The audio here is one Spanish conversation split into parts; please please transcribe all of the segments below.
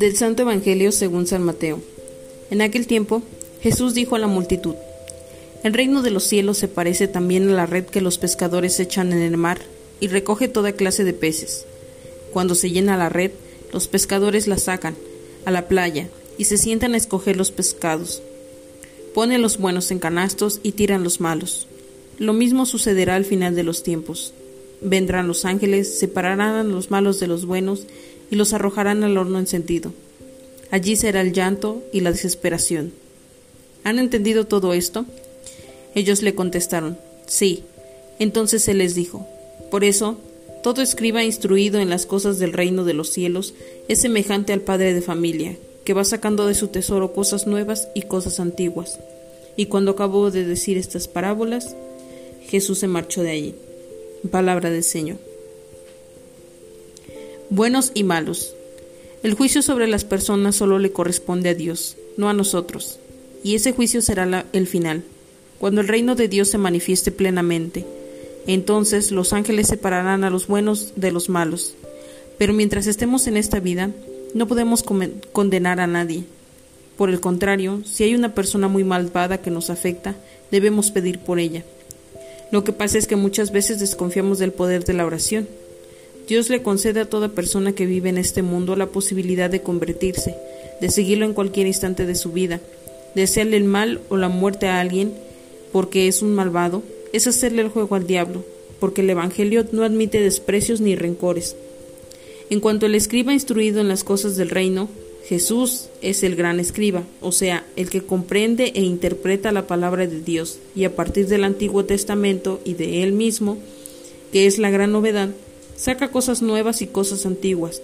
Del Santo Evangelio según San Mateo. En aquel tiempo, Jesús dijo a la multitud, El reino de los cielos se parece también a la red que los pescadores echan en el mar y recoge toda clase de peces. Cuando se llena la red, los pescadores la sacan a la playa y se sientan a escoger los pescados. Ponen los buenos en canastos y tiran los malos. Lo mismo sucederá al final de los tiempos. Vendrán los ángeles, separarán a los malos de los buenos y los arrojarán al horno encendido. Allí será el llanto y la desesperación. ¿Han entendido todo esto? Ellos le contestaron, sí. Entonces él les dijo, por eso, todo escriba instruido en las cosas del reino de los cielos es semejante al padre de familia, que va sacando de su tesoro cosas nuevas y cosas antiguas. Y cuando acabó de decir estas parábolas, Jesús se marchó de allí. Palabra del Señor buenos y malos. El juicio sobre las personas solo le corresponde a Dios, no a nosotros, y ese juicio será el final, cuando el reino de Dios se manifieste plenamente. Entonces los ángeles separarán a los buenos de los malos. Pero mientras estemos en esta vida, no podemos condenar a nadie. Por el contrario, si hay una persona muy malvada que nos afecta, debemos pedir por ella. Lo que pasa es que muchas veces desconfiamos del poder de la oración Dios le concede a toda persona que vive en este mundo la posibilidad de convertirse, de seguirlo en cualquier instante de su vida. De hacerle el mal o la muerte a alguien porque es un malvado, es hacerle el juego al diablo, porque el Evangelio no admite desprecios ni rencores. En cuanto el escriba instruido en las cosas del reino, Jesús es el gran escriba, o sea, el que comprende e interpreta la palabra de Dios, y a partir del Antiguo Testamento y de él mismo, que es la gran novedad, saca cosas nuevas y cosas antiguas.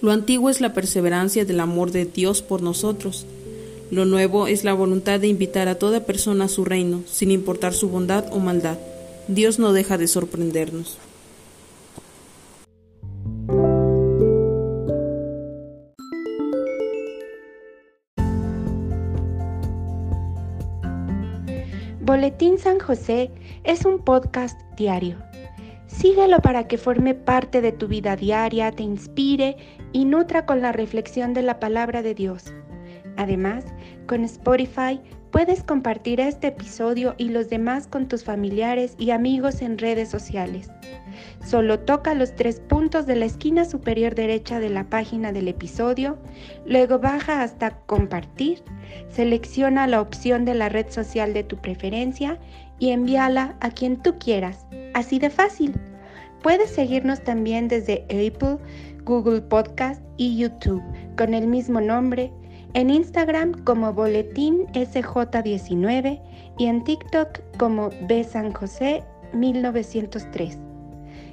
Lo antiguo es la perseverancia del amor de Dios por nosotros. Lo nuevo es la voluntad de invitar a toda persona a su reino, sin importar su bondad o maldad. Dios no deja de sorprendernos. Boletín San José es un podcast diario Síguelo para que forme parte de tu vida diaria, te inspire y nutra con la reflexión de la palabra de Dios. Además, con Spotify puedes compartir este episodio y los demás con tus familiares y amigos en redes sociales. Solo toca los tres puntos de la esquina superior derecha de la página del episodio, luego baja hasta compartir, selecciona la opción de la red social de tu preferencia y envíala a quien tú quieras. Así de fácil. Puedes seguirnos también desde Apple, Google Podcast y YouTube con el mismo nombre, en Instagram como Boletín SJ19 y en TikTok como B San José 1903.